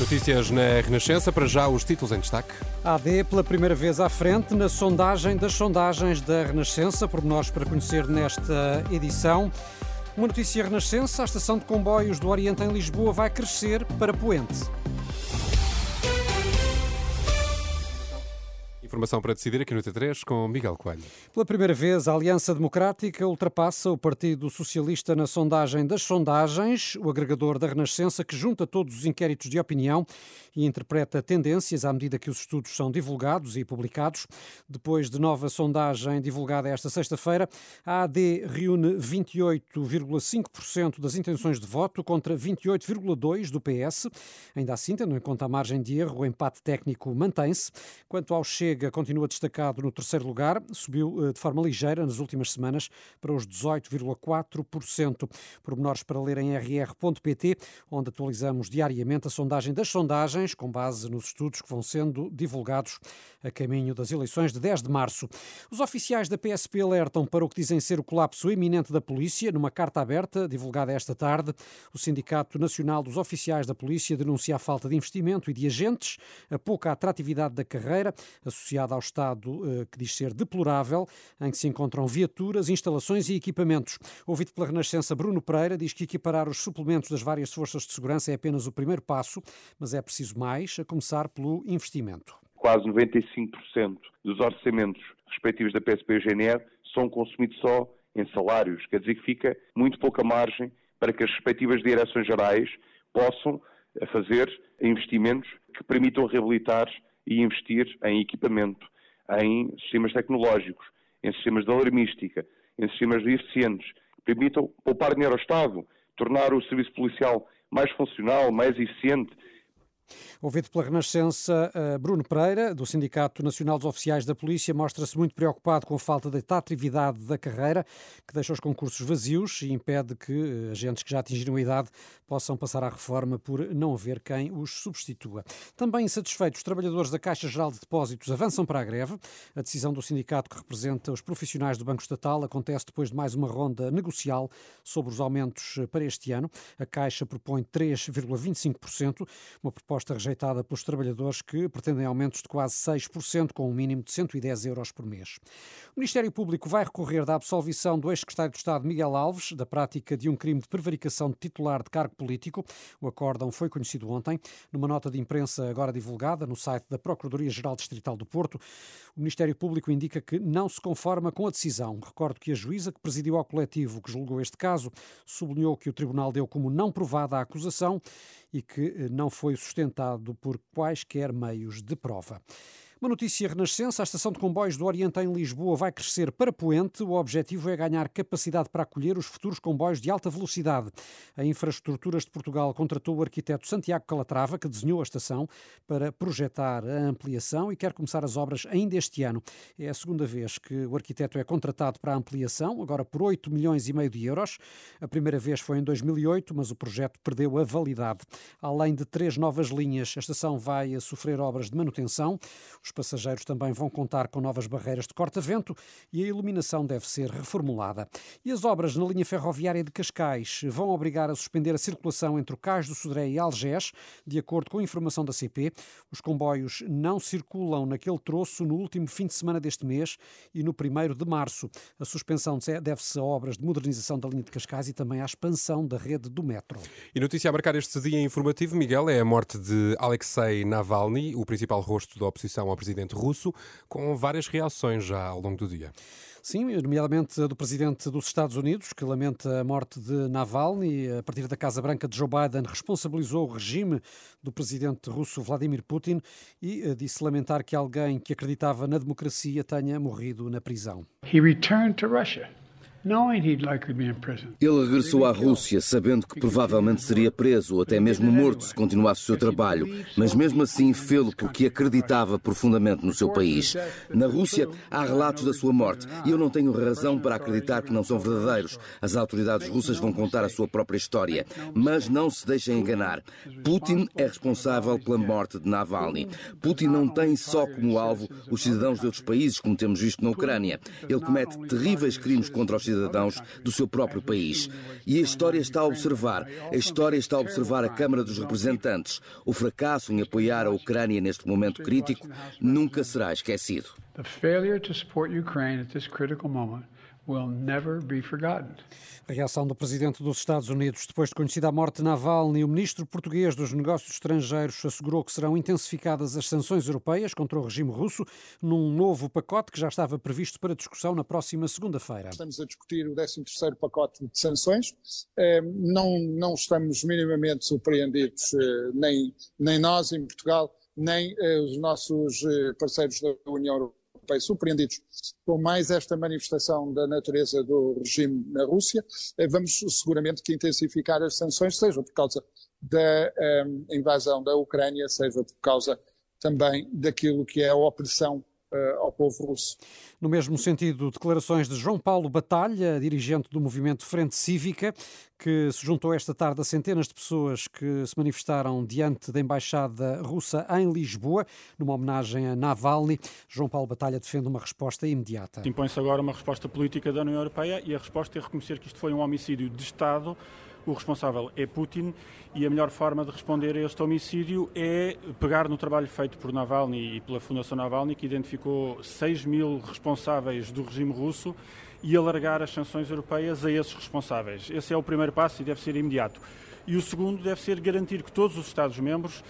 Notícias na Renascença, para já os títulos em destaque. AD pela primeira vez à frente na sondagem das sondagens da Renascença, pormenores para conhecer nesta edição. Uma notícia Renascença, a estação de comboios do Oriente em Lisboa vai crescer para Poente. Informação para decidir aqui no T3 com Miguel Coelho. Pela primeira vez, a Aliança Democrática ultrapassa o Partido Socialista na sondagem das sondagens, o agregador da Renascença que junta todos os inquéritos de opinião e interpreta tendências à medida que os estudos são divulgados e publicados. Depois de nova sondagem divulgada esta sexta-feira, a AD reúne 28,5% das intenções de voto contra 28,2% do PS. Ainda assim, tendo em conta a margem de erro, o empate técnico mantém-se. Quanto ao Chega, Chega continua destacado no terceiro lugar, subiu eh, de forma ligeira nas últimas semanas para os 18,4%. Pormenores para ler em rr.pt, onde atualizamos diariamente a sondagem das sondagens, com base nos estudos que vão sendo divulgados a caminho das eleições de 10 de março. Os oficiais da PSP alertam para o que dizem ser o colapso iminente da polícia. Numa carta aberta, divulgada esta tarde, o Sindicato Nacional dos Oficiais da Polícia denuncia a falta de investimento e de agentes, a pouca atratividade da carreira, associada ao estado eh, que diz ser deplorável, em que se encontram viaturas, instalações e equipamentos. Ouvido pela Renascença, Bruno Pereira diz que equiparar os suplementos das várias forças de segurança é apenas o primeiro passo, mas é preciso mais, a começar pelo investimento. Quase 95% dos orçamentos respectivos da PSP e GNR são consumidos só em salários, quer dizer que fica muito pouca margem para que as respectivas direções gerais possam eh, fazer investimentos que permitam reabilitar e investir em equipamento, em sistemas tecnológicos, em sistemas de alarmística, em sistemas eficientes, que permitam poupar dinheiro ao Estado, tornar o serviço policial mais funcional, mais eficiente, Ouvido pela Renascença, eh, Bruno Pereira, do Sindicato Nacional dos Oficiais da Polícia, mostra-se muito preocupado com a falta de atratividade da carreira, que deixa os concursos vazios e impede que eh, agentes que já atingiram a idade possam passar à reforma por não haver quem os substitua. Também insatisfeitos, os trabalhadores da Caixa Geral de Depósitos avançam para a greve. A decisão do sindicato que representa os profissionais do Banco Estatal acontece depois de mais uma ronda negocial sobre os aumentos eh, para este ano. A Caixa propõe 3,25%, uma proposta proposta rejeitada pelos trabalhadores que pretendem aumentos de quase 6%, com um mínimo de 110 euros por mês. O Ministério Público vai recorrer da absolvição do ex-secretário de Estado Miguel Alves da prática de um crime de prevaricação de titular de cargo político. O acórdão foi conhecido ontem. Numa nota de imprensa agora divulgada no site da Procuradoria-Geral Distrital do Porto, o Ministério Público indica que não se conforma com a decisão. Recordo que a juíza que presidiu ao coletivo que julgou este caso sublinhou que o Tribunal deu como não provada a acusação e que eh, não foi sustentado por quaisquer meios de prova. Uma notícia renascença: a estação de comboios do Oriente em Lisboa vai crescer para Poente. O objetivo é ganhar capacidade para acolher os futuros comboios de alta velocidade. A Infraestruturas de Portugal contratou o arquiteto Santiago Calatrava, que desenhou a estação, para projetar a ampliação e quer começar as obras ainda este ano. É a segunda vez que o arquiteto é contratado para a ampliação, agora por 8 milhões e meio de euros. A primeira vez foi em 2008, mas o projeto perdeu a validade. Além de três novas linhas, a estação vai sofrer obras de manutenção. Passageiros também vão contar com novas barreiras de corta-vento e a iluminação deve ser reformulada. E as obras na linha ferroviária de Cascais vão obrigar a suspender a circulação entre o Cais do Sodré e Algés, de acordo com a informação da CP. Os comboios não circulam naquele troço no último fim de semana deste mês e no primeiro de março. A suspensão deve-se a obras de modernização da linha de Cascais e também à expansão da rede do metro. E notícia a marcar este dia informativo, Miguel, é a morte de Alexei Navalny, o principal rosto da oposição ao presidente russo, com várias reações já ao longo do dia. Sim, nomeadamente do presidente dos Estados Unidos, que lamenta a morte de Navalny. A partir da Casa Branca de Joe Biden, responsabilizou o regime do presidente russo Vladimir Putin e eh, disse lamentar que alguém que acreditava na democracia tenha morrido na prisão. He returned to Russia. Ele regressou à Rússia sabendo que provavelmente seria preso ou até mesmo morto se continuasse o seu trabalho, mas mesmo assim fê-lo porque acreditava profundamente no seu país. Na Rússia há relatos da sua morte e eu não tenho razão para acreditar que não são verdadeiros. As autoridades russas vão contar a sua própria história, mas não se deixem enganar. Putin é responsável pela morte de Navalny. Putin não tem só como alvo os cidadãos de outros países, como temos visto na Ucrânia. Ele comete terríveis crimes contra os cidadãos do seu próprio país. E a história está a observar, a história está a observar a Câmara dos Representantes. O fracasso em apoiar a Ucrânia neste momento crítico nunca será esquecido. Will never be forgotten. A reação do presidente dos Estados Unidos depois de conhecida a morte de Navalny, o ministro português dos Negócios Estrangeiros assegurou que serão intensificadas as sanções europeias contra o regime russo num novo pacote que já estava previsto para discussão na próxima segunda-feira. Estamos a discutir o 13º pacote de sanções. Eh, não, não estamos minimamente surpreendidos, eh, nem, nem nós em Portugal, nem eh, os nossos parceiros da União Europeia Europeia surpreendidos com mais esta manifestação da natureza do regime na Rússia, eh, vamos seguramente que intensificar as sanções, seja por causa da um, eh, invasão da Ucrânia, seja por causa também daquilo que é a opressão ao povo russo. No mesmo sentido, declarações de João Paulo Batalha, dirigente do movimento Frente Cívica, que se juntou esta tarde a centenas de pessoas que se manifestaram diante da embaixada russa em Lisboa, numa homenagem a Navalny. João Paulo Batalha defende uma resposta imediata. Impõe-se agora uma resposta política da União Europeia e a resposta é reconhecer que isto foi um homicídio de Estado o responsável é Putin e a melhor forma de responder a este homicídio é pegar no trabalho feito por Navalny e pela Fundação Navalny, que identificou 6 mil responsáveis do regime russo, e alargar as sanções europeias a esses responsáveis. Esse é o primeiro passo e deve ser imediato. E o segundo deve ser garantir que todos os Estados-membros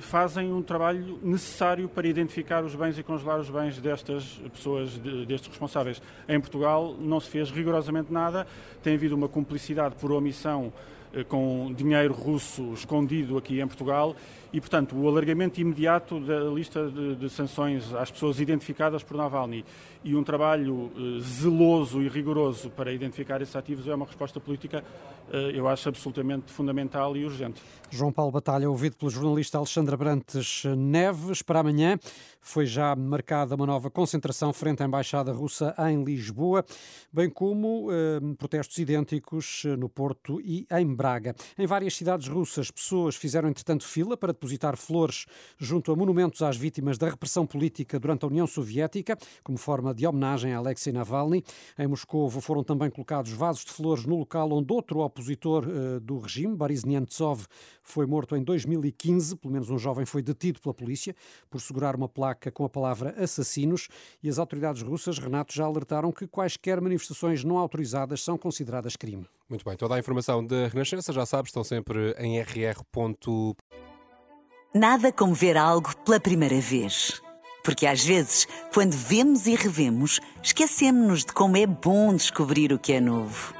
fazem um trabalho necessário para identificar os bens e congelar os bens destas pessoas, destes responsáveis. Em Portugal não se fez rigorosamente nada, tem havido uma cumplicidade por omissão eh, com dinheiro russo escondido aqui em Portugal e, portanto, o alargamento imediato da lista de, de sanções às pessoas identificadas por Navalny e um trabalho eh, zeloso e rigoroso para identificar esses ativos é uma resposta política, eh, eu acho, absolutamente fundamental e urgente. João Paulo Batalha, ouvido pelo jornalista Alexandra Brantes Neves, para amanhã foi já marcada uma nova concentração frente à Embaixada Russa em Lisboa, bem como eh, protestos idênticos no Porto e em Braga. Em várias cidades russas, pessoas fizeram, entretanto, fila para depositar flores junto a monumentos às vítimas da repressão política durante a União Soviética, como forma de homenagem a Alexei Navalny. Em Moscou foram também colocados vasos de flores no local onde outro opositor uh, do regime, Boris Nemtsov, foi morto em 2015. Pelo menos um jovem foi detido pela polícia por segurar uma placa com a palavra assassinos. E as autoridades russas, Renato, já alertaram que quaisquer manifestações não autorizadas são consideradas crime. Muito bem, toda a informação da Renascença, já sabes, estão sempre em rr. Nada como ver algo pela primeira vez. Porque às vezes, quando vemos e revemos, esquecemos-nos de como é bom descobrir o que é novo.